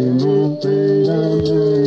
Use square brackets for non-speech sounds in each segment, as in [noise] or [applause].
a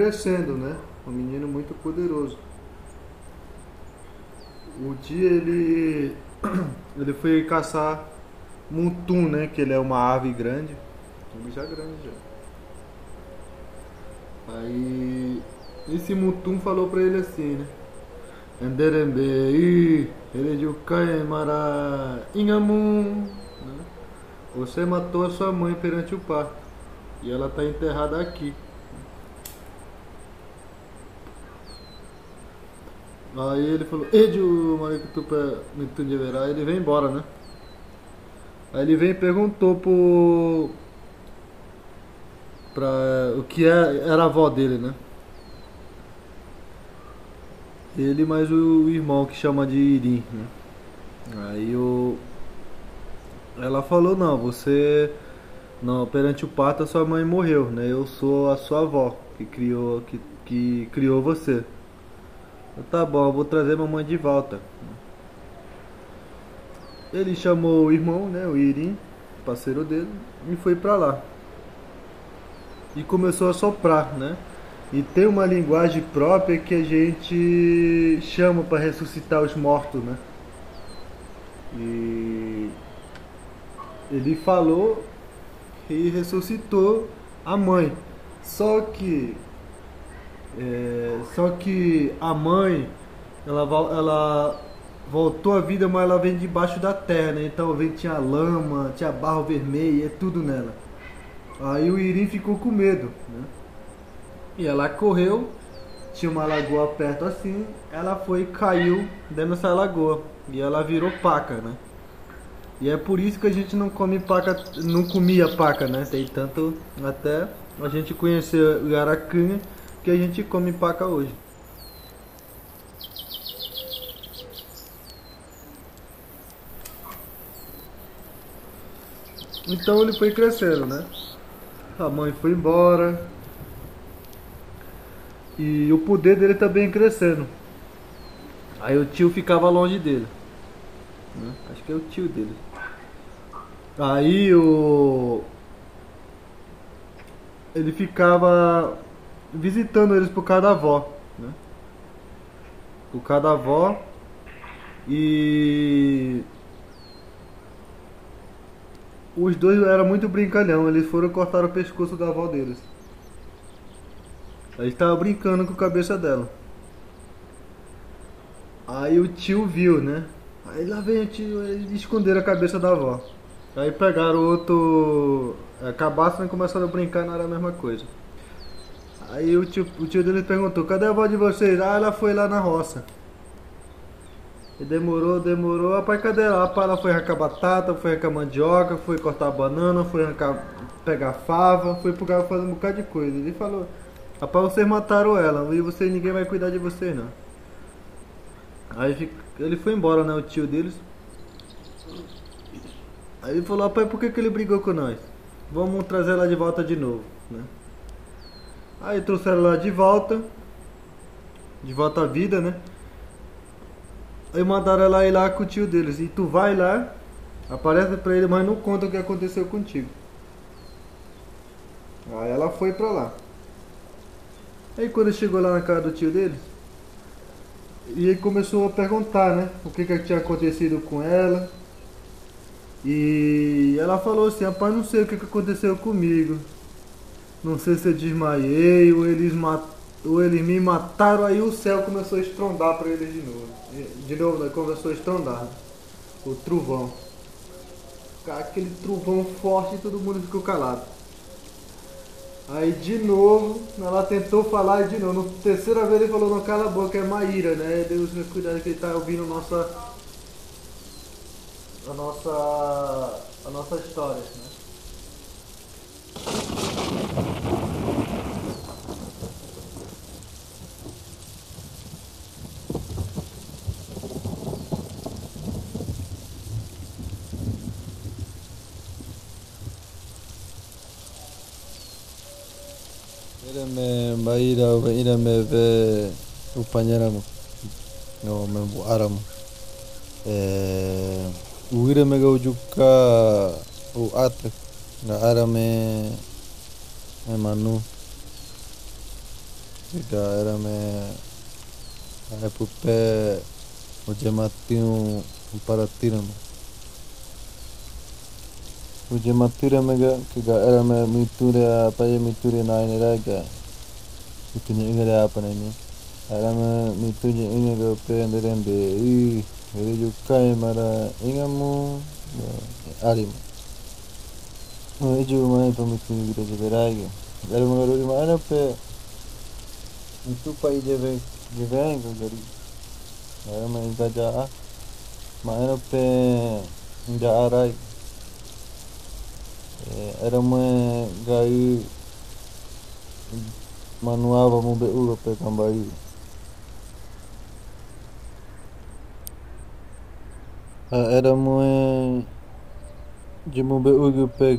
crescendo, né? Um menino muito poderoso. Um dia ele [clears throat] ele foi caçar mutum, né, que ele é uma ave grande Mutum já grande já. Aí esse Mutum falou pra ele assim, né? Anderembe, Erejukai Mara Inhamun. Né? Você matou a sua mãe perante o parto. E ela está enterrada aqui. Aí ele falou, Edio Marikutupa Mitunjeverá, ele vem embora, né? Aí ele vem e perguntou pro, para o que é, era a avó dele, né? Ele mais o irmão que chama de Irim, né? Aí o ela falou não, você não perante o parto a sua mãe morreu, né? Eu sou a sua avó que criou que, que criou você. Tá bom, vou trazer mamãe de volta. Ele chamou o irmão, né, o Irim, parceiro dele, e foi para lá e começou a soprar, né? E tem uma linguagem própria que a gente chama para ressuscitar os mortos, né? E ele falou e ressuscitou a mãe. Só que é, só que a mãe ela, ela voltou à vida, mas ela vem debaixo da terra, né? Então vem tinha lama, tinha barro vermelho, é tudo nela. Aí o Irim ficou com medo, né? E ela correu, tinha uma lagoa perto assim, ela foi e caiu dentro dessa lagoa. E ela virou paca, né? E é por isso que a gente não come paca, não comia paca, né? Tem tanto até a gente conhecer o Aracanha que a gente come paca hoje. Então ele foi crescendo, né? a mãe foi embora. E o poder dele também crescendo. Aí o tio ficava longe dele. Né? Acho que é o tio dele. Aí o. Ele ficava visitando eles por causa da avó. Né? Por causa da avó. E os dois eram muito brincalhão, eles foram cortar o pescoço da avó deles. Aí estava brincando com a cabeça dela. Aí o tio viu, né? Aí lá vem o tio, eles esconderam a cabeça da avó. Aí pegaram outro é, cabaço e começaram a brincar, não era a mesma coisa. Aí o tio, o tio dele perguntou, cadê a avó de vocês? Ah, ela foi lá na roça. E demorou, demorou. Rapaz, cadê ela? Rapaz, ela foi arrancar batata, foi arrancar mandioca, foi cortar banana, foi arrancar, pegar fava, foi pro cara fazer um bocado de coisa. Ele falou, rapaz, vocês mataram ela e vocês, ninguém vai cuidar de vocês não. Aí ele foi embora, né, o tio deles. Aí ele falou, rapaz, por que, que ele brigou com nós? Vamos trazer ela de volta de novo, né? Aí trouxeram ela de volta, de volta à vida, né? Aí mandaram ela ir lá com o tio deles. E tu vai lá, aparece pra ele, mas não conta o que aconteceu contigo. Aí ela foi pra lá. Aí quando chegou lá na casa do tio deles, e ele começou a perguntar, né? O que, que tinha acontecido com ela. E ela falou assim, rapaz, não sei o que, que aconteceu comigo. Não sei se eu desmaiei ou eles mataram ou eles me mataram, aí o céu começou a estrondar para eles de novo. De novo, né? começou a estrondar. O trovão. aquele trovão forte e todo mundo ficou calado. Aí de novo, ela tentou falar de novo. Na terceira vez ele falou, não cala a boca, é Maíra, né? Deus me cuidado que ele tá ouvindo nossa. A nossa. a nossa história, né? Irame maira o irame ve upanyaramu no membu aramu eh o irame ga ujuka o atre na arame e manu ga irame e pupe o jematiu para tiramu Uje matura mega kiga era me mitura apa ya mitura na ini raga. Itu ni ingat apa ni? Era me mitura ingat ke pe andere ande. I hele jo kai mara ingamu arim. No ejo mai pa mitura kita je raga. Era me garo ma era pe itu pa ije ve je ve ko gari. Era me inga ja ma inga arai. era uma gai manuava mo be uga pe kambai era mo de mo be uga pe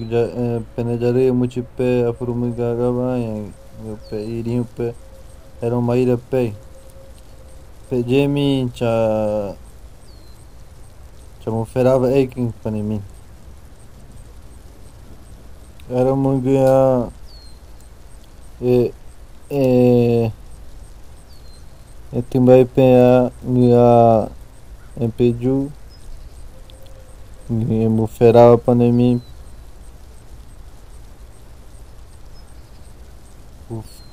penejare mo ci pe afurumi gaga vai pe irinho pe era uma ilha pe pe jemi cha cha mo ferava eikin para mim era uma guia e e e timbai pea guia e peju e mo ferava panemi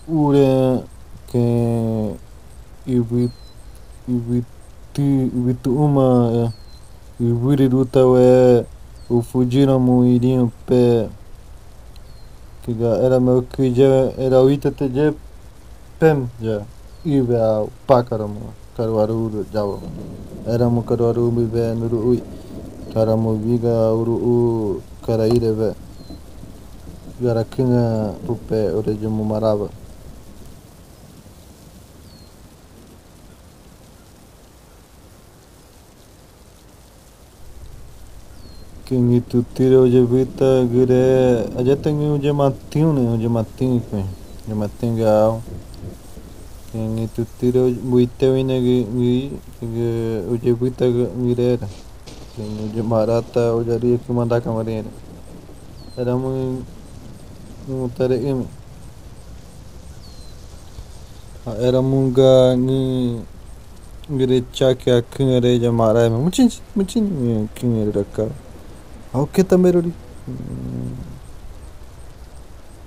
ure que iwi iwi tu iwi tu uma ruta we o fugiram mo iriam pé Kiga era meu que já era o ita te je pem já. Ibe a pakaramu karuaru jawa era mo karuaru mi be nuru ui karamu viga uru u karaire be gara kinga pupe ore jumu maraba Quem itu tira hoje vita gire aja tengi hoje matinho né? Hoje matinho que hoje matinho gal quem itu tira muita ina gi gi hoje vita gire quem hoje marata hoje ari que mandar camarena era muito muito tare imi era munga ni gire chake akingare jamara mucin mucin kingare rakka Oke tamerori.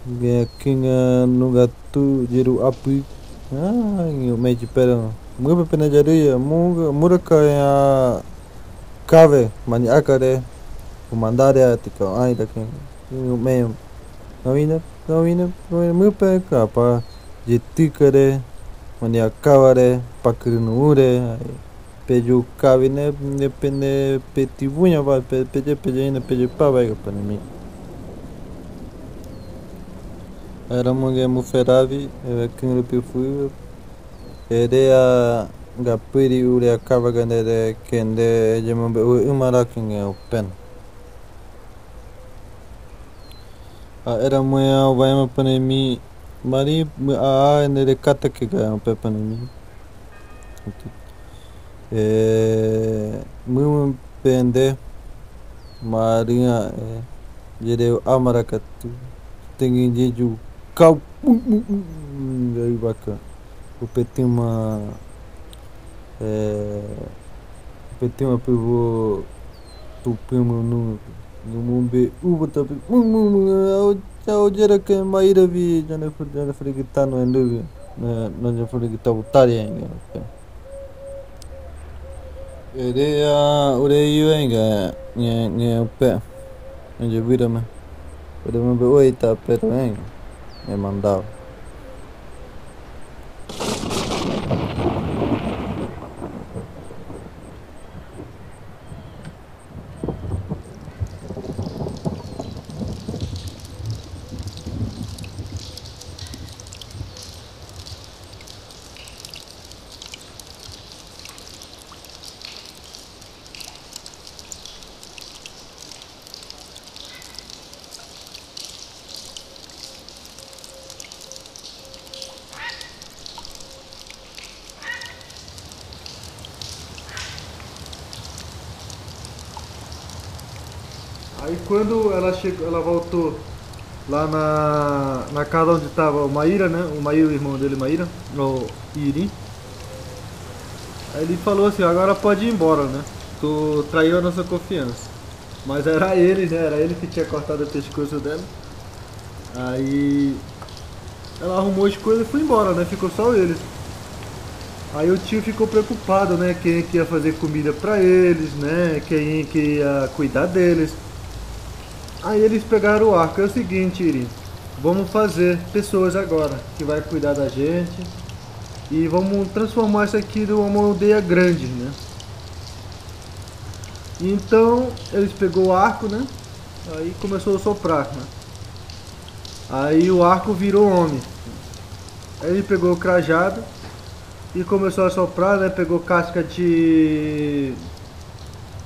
Gakinga nugatu jeru api. Ah, eu me pera. Muga pena jaria, muga muraka ya kave mani akare. Kumandare tika ai dakin. Eu me Nawina, nawina, nawina pe kapa jeti kare mani akavare pakirinu ure. peju kavine ne pene petivunya va pe peje peje ina peje pa vai para mim era munge mu feravi era kinru pe fui ere a gapiri kavagane de kende je mo be umara kinge pen a era mo ya vai ma pane mi mari a de kata ke ga pe pane mi é, muito pende marinha é, jereu amaracatu tem jeju kau aí bacana o petinho uma é, o petinho uma pivô tupimo no no mumbe uba tapi au jera ke maira vi. Jana fur jana fur kita no endo no jana fur kita utari ainda Ere a ore iwe nga nge nge upe onde vira me podemos ver oi tá perto hein me mandava Aí quando ela chegou, ela voltou lá na, na casa onde estava o Maíra, né? O Maíra, o irmão dele, Maíra, o Iri. Aí ele falou assim, agora pode ir embora, né? Tu traiu a nossa confiança. Mas era ele, né? Era ele que tinha cortado o pescoço dela. Aí ela arrumou as coisas e foi embora, né? Ficou só eles. Aí o tio ficou preocupado, né? Quem é que ia fazer comida pra eles, né? Quem é que ia cuidar deles. Aí eles pegaram o arco. É o seguinte, Iri. Vamos fazer pessoas agora que vai cuidar da gente. E vamos transformar isso aqui numa aldeia grande, né? Então eles pegou o arco, né? Aí começou a soprar, né? Aí o arco virou homem. Aí ele pegou o crajado e começou a soprar, né? Pegou casca de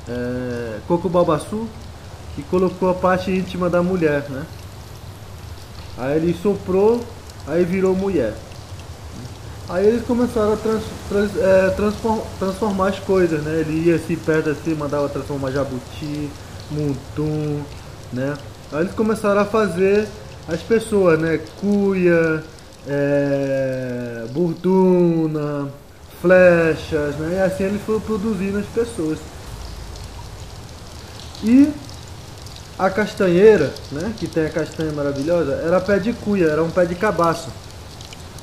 é, coco babaçu e colocou a parte íntima da mulher, né? Aí ele soprou, aí virou mulher. Aí eles começaram a trans, trans, é, transform, transformar as coisas, né? Ele ia assim perto assim, mandava transformar jabuti, muntum, né? Aí eles começaram a fazer as pessoas, né? Cuia, é, burduna, flechas, né? E assim eles foram produzindo as pessoas. E a castanheira, né? Que tem a castanha maravilhosa, era pé de cuia, era um pé de cabaço.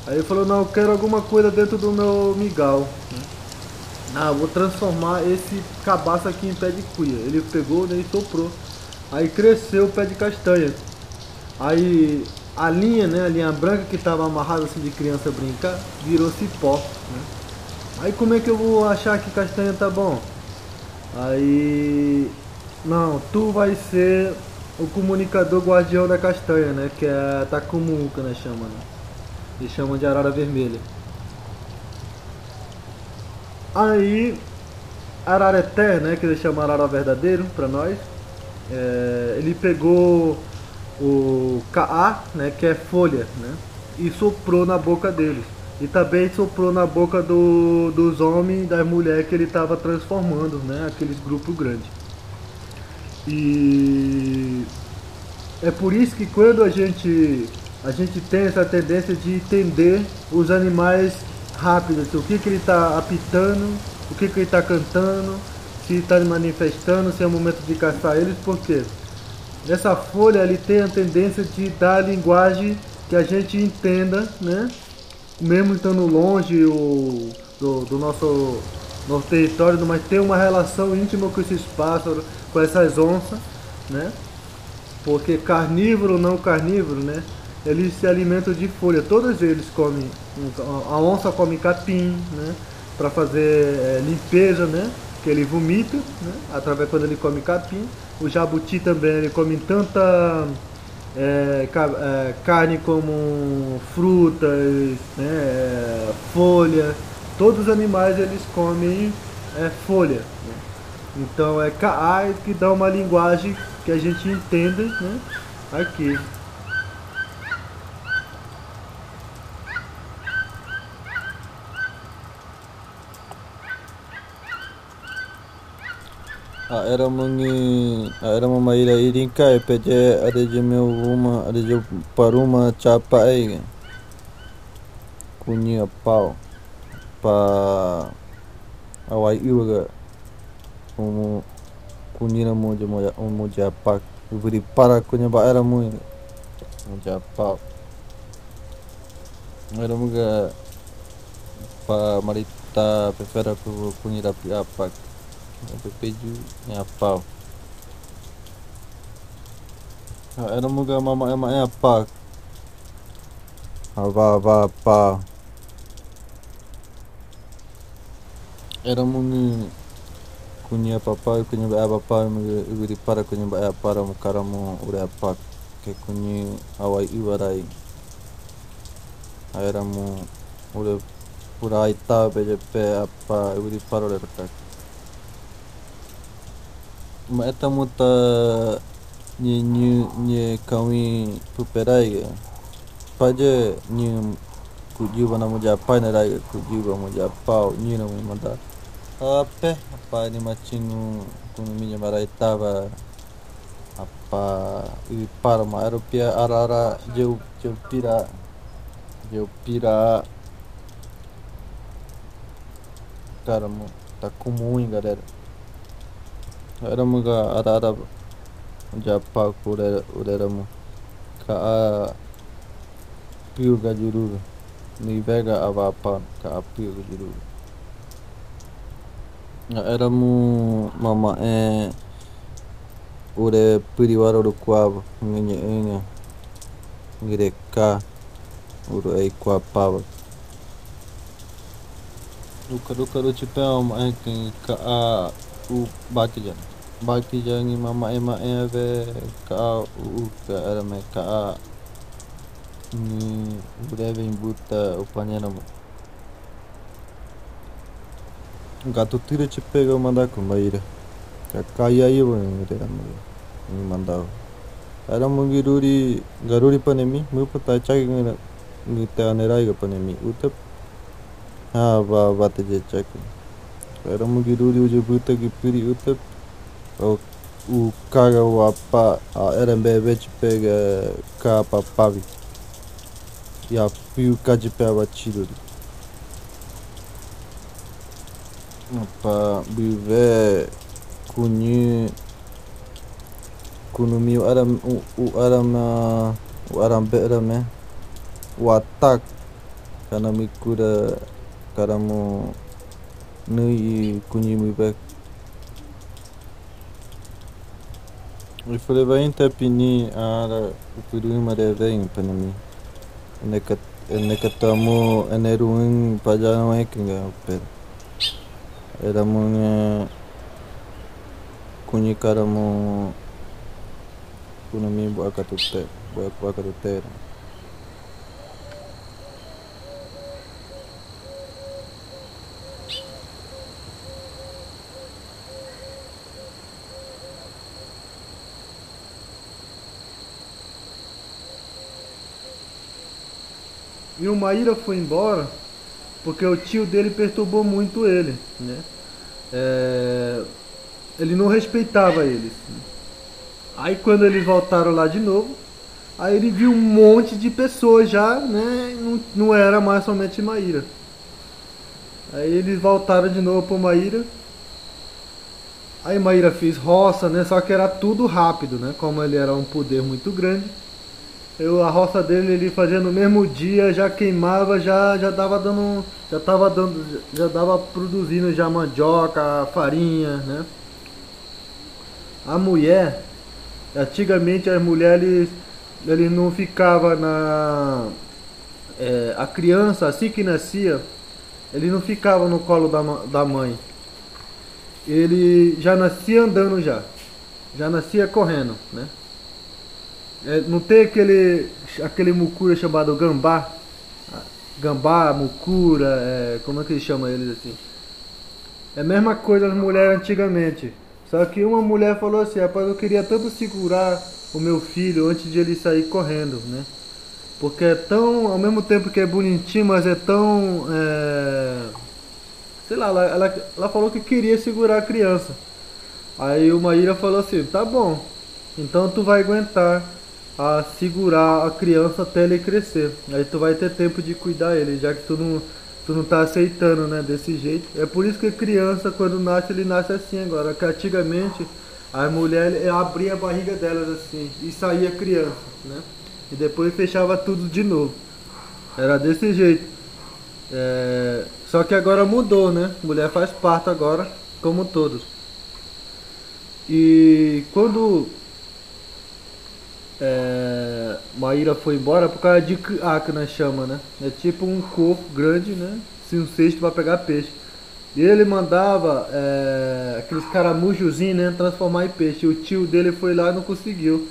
Aí ele falou, não, eu quero alguma coisa dentro do meu migal. Ah, vou transformar esse cabaço aqui em pé de cuia. Ele pegou né, e soprou. Aí cresceu o pé de castanha. Aí a linha, né, a linha branca que estava amarrada assim de criança brincar, virou cipó. Né? Aí como é que eu vou achar que castanha tá bom? Aí não, tu vai ser o comunicador guardião da castanha, né? Que é a Takumuka, né? Chama, né? Eles chamam de arara vermelha. Aí, Arareté, né? Que eles chamam arara verdadeiro pra nós. É, ele pegou o Ka'a, né? Que é folha, né? E soprou na boca deles. E também soprou na boca do, dos homens e das mulheres que ele estava transformando, né? Aqueles grupos grandes. E é por isso que quando a gente a gente tem essa tendência de entender os animais rápido, o que, que ele está apitando, o que, que ele está cantando, se está manifestando, se é o momento de caçar eles, porque essa folha ele tem a tendência de dar a linguagem que a gente entenda, né? Mesmo estando longe o, do, do nosso, nosso território, mas tem uma relação íntima com esses pássaros, com essas onças, né? Porque carnívoro ou não carnívoro, né? Eles se alimentam de folha, todos eles comem. A onça come capim, né? Para fazer é, limpeza, né? Que ele vomita, né? Através quando ele come capim. O jabuti também ele come tanta é, carne como frutas, né? Folha. Todos os animais eles comem é, folha. Né? Então é Kaai que dá uma linguagem que a gente entenda né? aqui. Era mangi era mama ira irin kai peje ada je meu uma ada je paruma capa ai kunyi pau pa awai iuga umu kunyi na mo je mo mo japa beri para kunya ba era mo mo japa era mga pa marita prefera ku kunyi rapi apa Pepeju ni apa Era muga mama ema é pa. Ava ava pa. Era mungi kunya papa kunya ba papa mu ibiri para kunya ba para mu karamu ure apa ke kunyi awai iwarai. Era mu ure pura ita beje pe apa ibiri para ure tak. Ma eta muta nye nye nye kami puperai paje nye kujiba na moja pai na rai kujiba moja pau nye na manda ape apa ni machingu kunu minha marai tava apa i para ma aeropia ara ara jeu jeu pira jeu pira. Cara mo tá comum galera era muga ara ara Japa urera ureramu ka a piu ga jururu ni vega avapa ka a piu ga jururu eramu mama e ure piriwara uru kuava ngenye ngenye ngire ka uru ei kua pava. Duka duka ru chipea ma e ka a u baki jana baki jangi mama ema eve ka u ka era me ka ni breve imbuta upanyana mo gato tira te pega mandar com maíra ka kaya aí bo era mo ni mandar era mo giruri garuri panemi mu pata chai ngira ni ta nerai ga panemi utap ha ba ba te je chak era mo giruri uje buta ki piri utap o, o caga o apa a era bebê te pega capa pavi e a fio cá de pé batido apa bive kunyi kunumi o aram o aram o aram be aram é o ataque kana mikura karamo nui kunyi mi be Ifule vai tapini ara upirui mare vem panami. Neka Nekatamu en Erwin para allá no es que pero éramos cunicáramos una mi guacatutera, guacatutera. E o Maíra foi embora porque o tio dele perturbou muito ele, né? É, ele não respeitava eles. Aí quando eles voltaram lá de novo, aí ele viu um monte de pessoas já, né? Não, não era mais somente Maíra. Aí eles voltaram de novo para Maíra. Aí Maíra fez roça, né? Só que era tudo rápido, né? Como ele era um poder muito grande eu, a roça dele ele fazia no mesmo dia, já queimava, já já dava dando, já tava dando, já dava produzindo já mandioca, farinha, né? A mulher, antigamente as mulheres ele não ficava na é, a criança assim que nascia, ele não ficava no colo da, da mãe. Ele já nascia andando já. Já nascia correndo, né? É, não tem aquele, aquele mucura chamado gambá? Gambá, mucura, é, como é que eles chamam eles assim? É a mesma coisa as mulheres antigamente. Só que uma mulher falou assim, rapaz, eu queria tanto segurar o meu filho antes de ele sair correndo, né? Porque é tão, ao mesmo tempo que é bonitinho, mas é tão. É... Sei lá, ela, ela, ela falou que queria segurar a criança. Aí o Maíra falou assim, tá bom, então tu vai aguentar a segurar a criança até ele crescer. Aí tu vai ter tempo de cuidar ele, já que tu não, tu não tá aceitando, né, desse jeito. É por isso que a criança, quando nasce, ele nasce assim agora. Que antigamente a mulher abria a barriga delas assim e saía criança, né? E depois fechava tudo de novo. Era desse jeito. É... Só que agora mudou, né? Mulher faz parto agora, como todos. E quando é, Maíra foi embora por causa de ah, que nós chama, né? É tipo um corpo grande, né? Assim, um cesto para pegar peixe. E ele mandava é, aqueles caramujozinhos, né? Transformar em peixe. O tio dele foi lá e não conseguiu.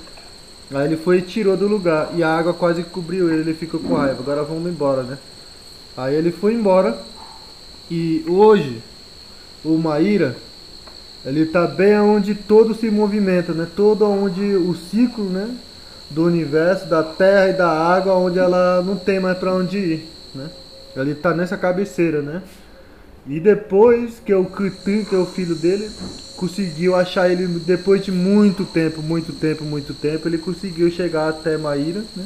Aí ele foi e tirou do lugar. E a água quase cobriu ele. Ele ficou com raiva. Agora vamos embora, né? Aí ele foi embora. E hoje, o Maíra, ele tá bem onde todo se movimenta, né? Todo onde o ciclo, né? Do universo, da terra e da água, onde ela não tem mais para onde ir, né? Ele tá nessa cabeceira, né? E depois que o Critin, que é o filho dele, conseguiu achar ele depois de muito tempo, muito tempo, muito tempo, ele conseguiu chegar até Maíra, né?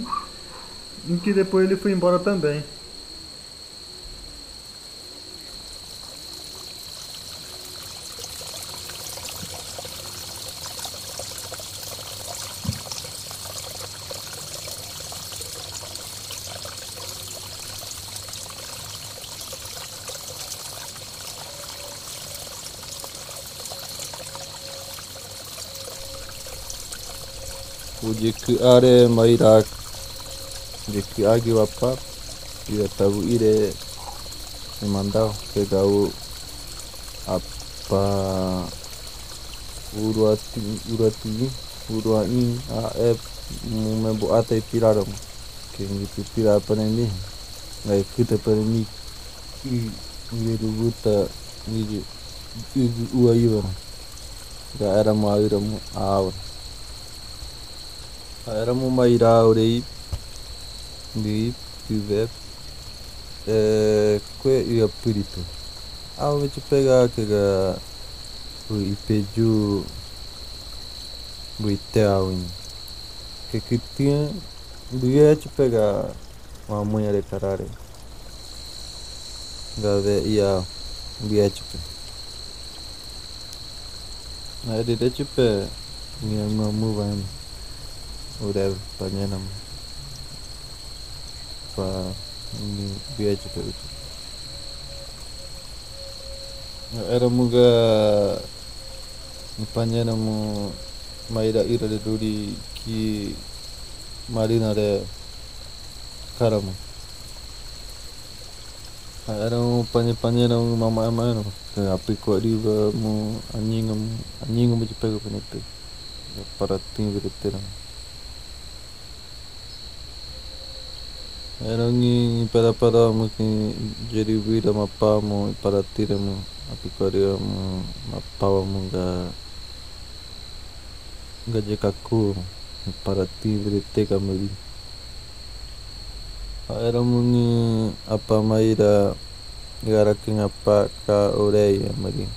Em que depois ele foi embora também. jika are mairak jika agi wapa tidak tahu ide memandau kegau apa uruati uruati uruani af membuat pirarom kengi pira apa ini ngai kita perni i ngiruguta ngi uayuan ga era mau ir mau Aura Era uma iraurei di pive é que ia purito. Ao invés de pegar que o ipeju o iteawin que que tinha dia de pegar uma mulher de carare. Gave ia de Aí de tipo minha mamãe vai whatever panjang pa ini biaya juga itu era muga panjang mu maida ira de duri ki marina de karamu era um panjang panjang mu mama mama ke api ko di mu anjing anjing mu cepet ko para ting berterang Erangi para para mungkin jadi vida mapa mo para tira mo apikoria mo mapawa mo ga ga jekaku para tivre teka muri era mungi apa maira gara kinga pa ka oreia mari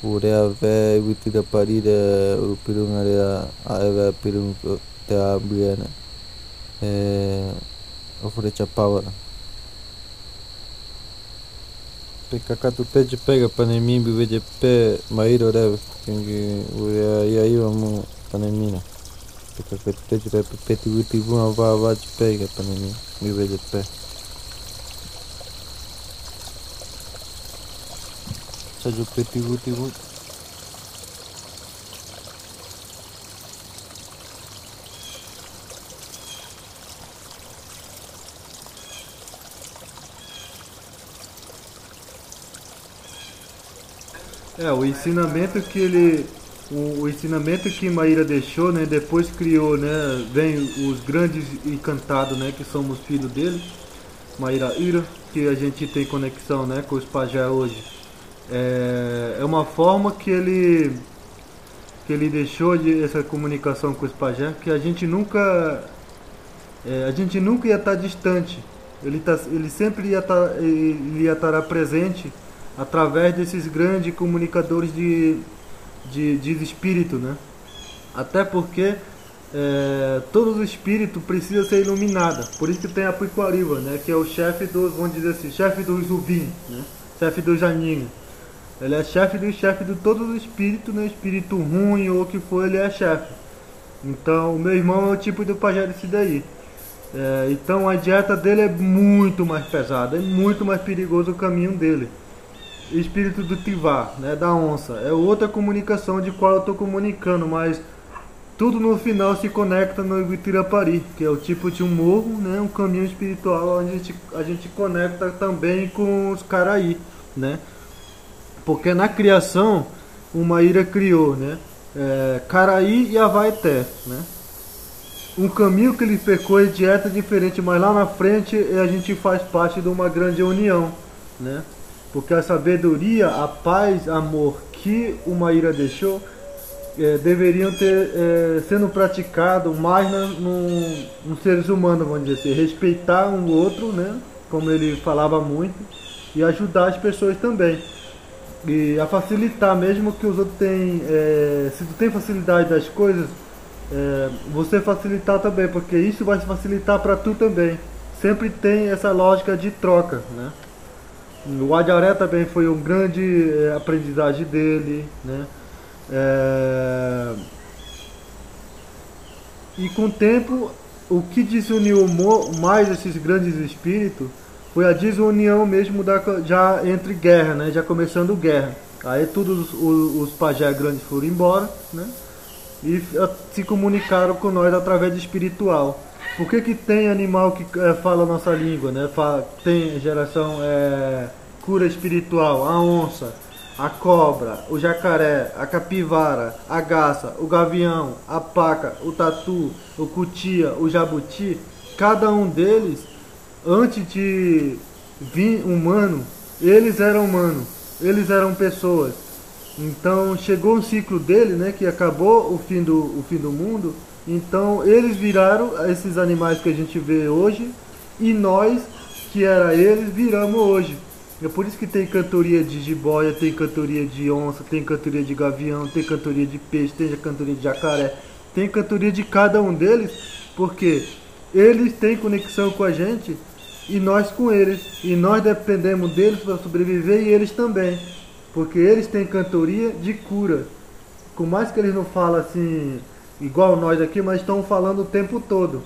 urea ve viti da parida upirunga a eve pirung te abriana eh oferecer power. Peka katu peche pega panemimbi veje pe mairo rev kengi uya ya iwa mu panemina. Peka katu peche pe peti wuti vuma va va pega panemi mi veje pe. Sajo peti wuti wuti. É, o ensinamento que ele. O, o, ensinamento que Maíra deixou, né? Depois criou, né? Vem os grandes encantados, né? Que somos filhos dele. Maíra Ira, que a gente tem conexão, né? Com os pajé hoje. É, é uma forma que ele que ele deixou de essa comunicação com os pajé, que a gente nunca é, a gente nunca ia estar distante. Ele, tá, ele sempre ia estar, ele ia estar presente através desses grandes comunicadores de, de, de espírito, né? Até porque é, todo espírito precisa ser iluminado. Por isso que tem a Piquariva, né? Que é o chefe dos, vamos dizer assim, chefe dos Zubim, né? Chefe do Janinho. Ele é chefe do chefe de todos os espíritos, né? Espírito ruim ou o que for, ele é chefe. Então, o meu irmão é o tipo do pajé desse daí. É, então, a dieta dele é muito mais pesada, é muito mais perigoso o caminho dele espírito do Tivar, né, da onça. É outra comunicação de qual eu estou comunicando, mas tudo no final se conecta no Ibitirapari, que é o tipo de um morro, né, um caminho espiritual onde a gente, a gente conecta também com os Caraí, né? Porque na criação, o Maíra criou, né? É, Caraí e Avaeté, né? Um caminho que ele percorre dieta diferente, mas lá na frente a gente faz parte de uma grande união, né? Porque a sabedoria, a paz, amor que o Maíra deixou é, deveriam ter é, sendo praticado mais na, no, nos seres humanos, vamos dizer assim, respeitar um outro, né? Como ele falava muito, e ajudar as pessoas também. E a facilitar, mesmo que os outros tenham. É, se tu tem facilidade das coisas, você facilitar também, porque isso vai facilitar para tu também. Sempre tem essa lógica de troca, né? O Adiaré também foi um grande é, aprendizagem dele, né? É... E com o tempo, o que desuniu mais esses grandes espíritos foi a desunião mesmo da, já entre guerra, né? Já começando guerra. Aí todos os, os pajés grandes foram embora, né? E se comunicaram com nós através de espiritual. Por que, que tem animal que é, fala a nossa língua, né? Fala, tem geração é, cura espiritual, a onça, a cobra, o jacaré, a capivara, a garça, o gavião, a paca, o tatu, o cutia, o jabuti, cada um deles, antes de vir humano, eles eram humanos, eles eram pessoas. Então chegou um ciclo dele, né, que acabou o fim do, o fim do mundo. Então eles viraram esses animais que a gente vê hoje e nós, que era eles, viramos hoje. É por isso que tem cantoria de jiboia, tem cantoria de onça, tem cantoria de gavião, tem cantoria de peixe, tem cantoria de jacaré, tem cantoria de cada um deles, porque eles têm conexão com a gente e nós com eles. E nós dependemos deles para sobreviver e eles também. Porque eles têm cantoria de cura. Com mais que eles não falam assim, igual nós aqui, mas estão falando o tempo todo.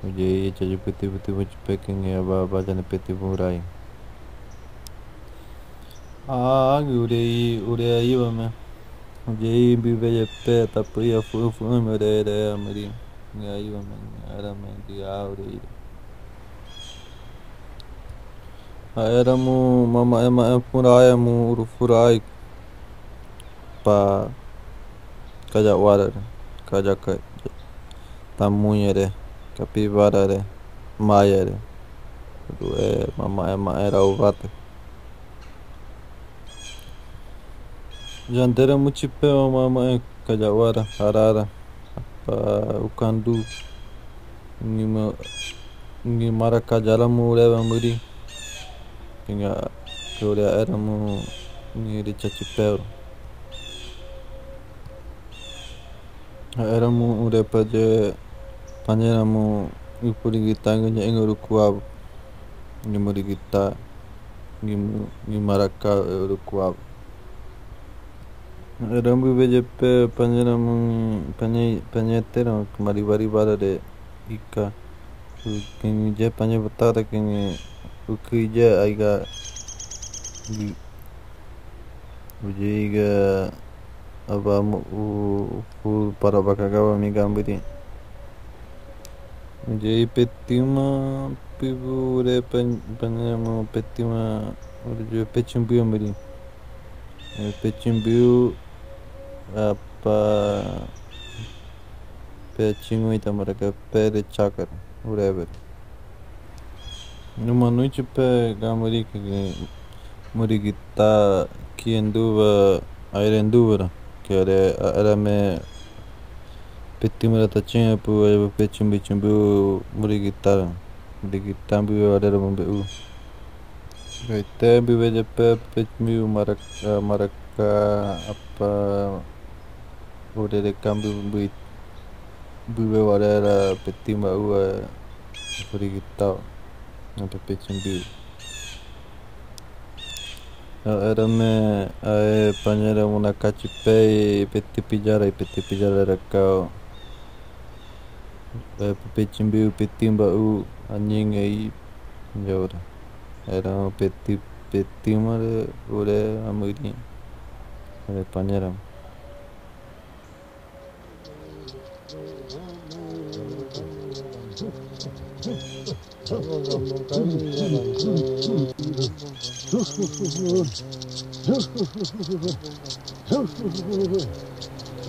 Tiba-tiba cepai Ujai caja tiba-tiba cepai Kengi aba-aba jana peti murai Ah, urei, urei aí, mano. Ujai bibe cepai tapi ya fu fu me re re amri. Ngai, mano. Era me di aurei. Era mu mama em furai mu uru furai pa kajak warar kajak kajak tamunhare, capivarare, maiare, é mama é maera uvata. Jantera muchipeo mama é kajawara, arara, pa ukandu, ngima ngimara kajala mu leva muri. Kinga kore era mu ngiri chachipeo. Era mu urepa je panjena ipurigitanga engorukuabo nimurigita nimaraka orukuabo Rambu BJP panjena panyeteram oh, maribari barare ika kini je panye betara kini ukui je aiga uji iga abamu u para bakagawa mi gambiri Jai petima pivure panama petima urju pechimbiu meri. Pechimbiu apa pechingu ita maraca pere chakar whatever. Numa noite pega meri que meri que tá que anduva a ir anduva que era era me Pettimurata chinha ya, pu ayape chumbi ada murigitara murigitambi varera mambeu Raitambi vejape pechmiu marak eh, maraka eh, apa urere kambi bui bui varera petimba ua eh, murigitao Ayape nah, chumbi nah, era me a panera una kachipe i petipillara i petipillara era kao Pepecimbiu petimba'u añeñe'i jawora jaeramo peti petimare ore amyri ore pañaramo